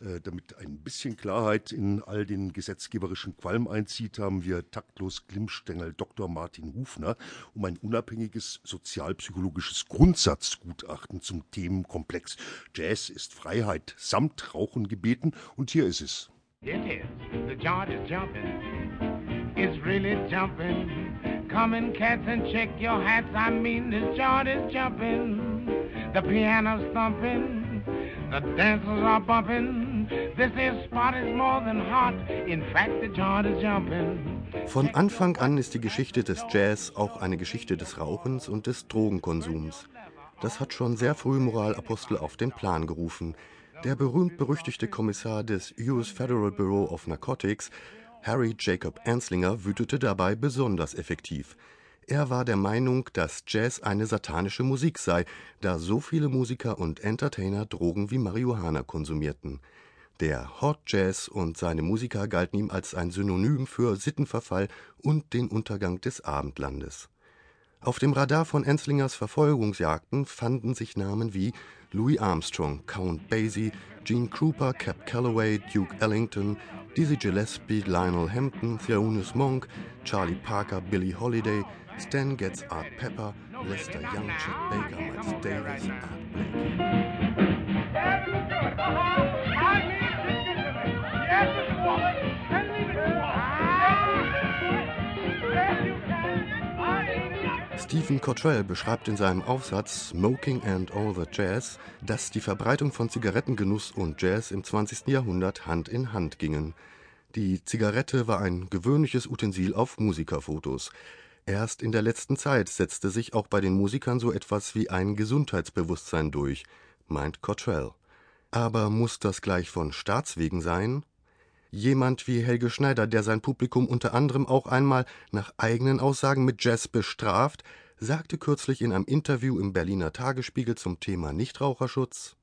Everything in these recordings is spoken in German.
Äh, damit ein bisschen Klarheit in all den gesetzgeberischen Qualm einzieht, haben wir taktlos Glimmstängel Dr. Martin Hufner um ein unabhängiges sozialpsychologisches Grundsatzgutachten zum Themenkomplex Jazz ist Freiheit samt Rauchen gebeten und hier ist es. It is. The joint is jumping. It's really jumping. Come in, cats, and check your hats. I mean, this joint is jumping. The piano's thumping. The dancers are bumping. This here spot is more than hot. In fact, the joint is jumping. Von Anfang an ist die Geschichte des Jazz auch eine Geschichte des Rauchens und des Drogenkonsums. Das hat schon sehr früh Moralapostel auf den Plan gerufen. Der berühmt-berüchtigte Kommissar des US Federal Bureau of Narcotics, Harry Jacob Anslinger, wütete dabei besonders effektiv. Er war der Meinung, dass Jazz eine satanische Musik sei, da so viele Musiker und Entertainer Drogen wie Marihuana konsumierten. Der Hot Jazz und seine Musiker galten ihm als ein Synonym für Sittenverfall und den Untergang des Abendlandes. Auf dem Radar von Enslingers Verfolgungsjagden fanden sich Namen wie Louis Armstrong, Count Basie, Gene Krupa, Cap Calloway, Duke Ellington, Dizzy Gillespie, Lionel Hampton, Thelonious Monk, Charlie Parker, Billie Holiday, Stan Getz, Art Pepper, Lester Young, Chet Baker, Miles Davis, Art Blake. Stephen Cottrell beschreibt in seinem Aufsatz Smoking and All the Jazz, dass die Verbreitung von Zigarettengenuss und Jazz im 20. Jahrhundert Hand in Hand gingen. Die Zigarette war ein gewöhnliches Utensil auf Musikerfotos. Erst in der letzten Zeit setzte sich auch bei den Musikern so etwas wie ein Gesundheitsbewusstsein durch, meint Cottrell. Aber muss das gleich von Staatswegen sein? Jemand wie Helge Schneider, der sein Publikum unter anderem auch einmal nach eigenen Aussagen mit Jazz bestraft, sagte kürzlich in einem Interview im Berliner Tagesspiegel zum Thema Nichtraucherschutz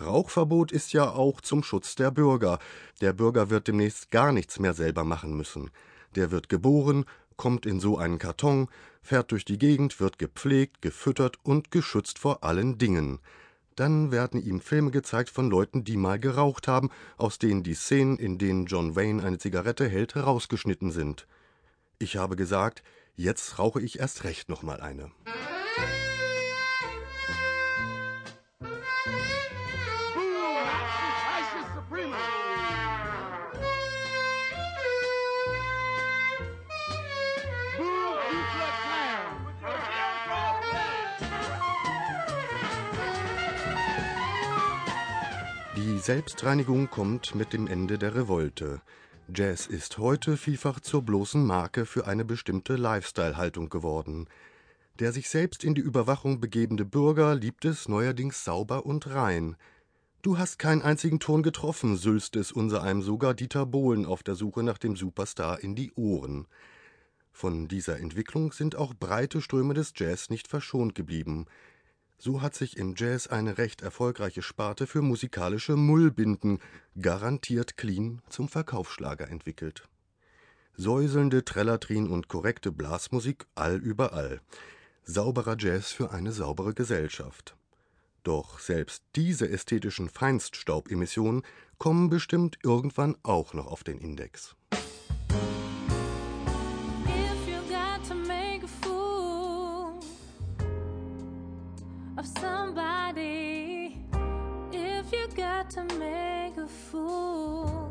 Rauchverbot ist ja auch zum Schutz der Bürger. Der Bürger wird demnächst gar nichts mehr selber machen müssen. Der wird geboren, kommt in so einen Karton, fährt durch die Gegend, wird gepflegt, gefüttert und geschützt vor allen Dingen. Dann werden ihm Filme gezeigt von Leuten, die mal geraucht haben, aus denen die Szenen, in denen John Wayne eine Zigarette hält, herausgeschnitten sind. Ich habe gesagt, jetzt rauche ich erst recht noch mal eine. Selbstreinigung kommt mit dem Ende der Revolte. Jazz ist heute vielfach zur bloßen Marke für eine bestimmte Lifestyle-Haltung geworden. Der sich selbst in die Überwachung begebende Bürger liebt es neuerdings sauber und rein. Du hast keinen einzigen Ton getroffen, sülzt es unser einem sogar Dieter Bohlen auf der Suche nach dem Superstar in die Ohren. Von dieser Entwicklung sind auch breite Ströme des Jazz nicht verschont geblieben. So hat sich im Jazz eine recht erfolgreiche Sparte für musikalische Mullbinden, garantiert clean, zum Verkaufsschlager entwickelt. Säuselnde Trellatrin und korrekte Blasmusik allüberall. Sauberer Jazz für eine saubere Gesellschaft. Doch selbst diese ästhetischen Feinststaubemissionen kommen bestimmt irgendwann auch noch auf den Index. of somebody if you got to make a fool.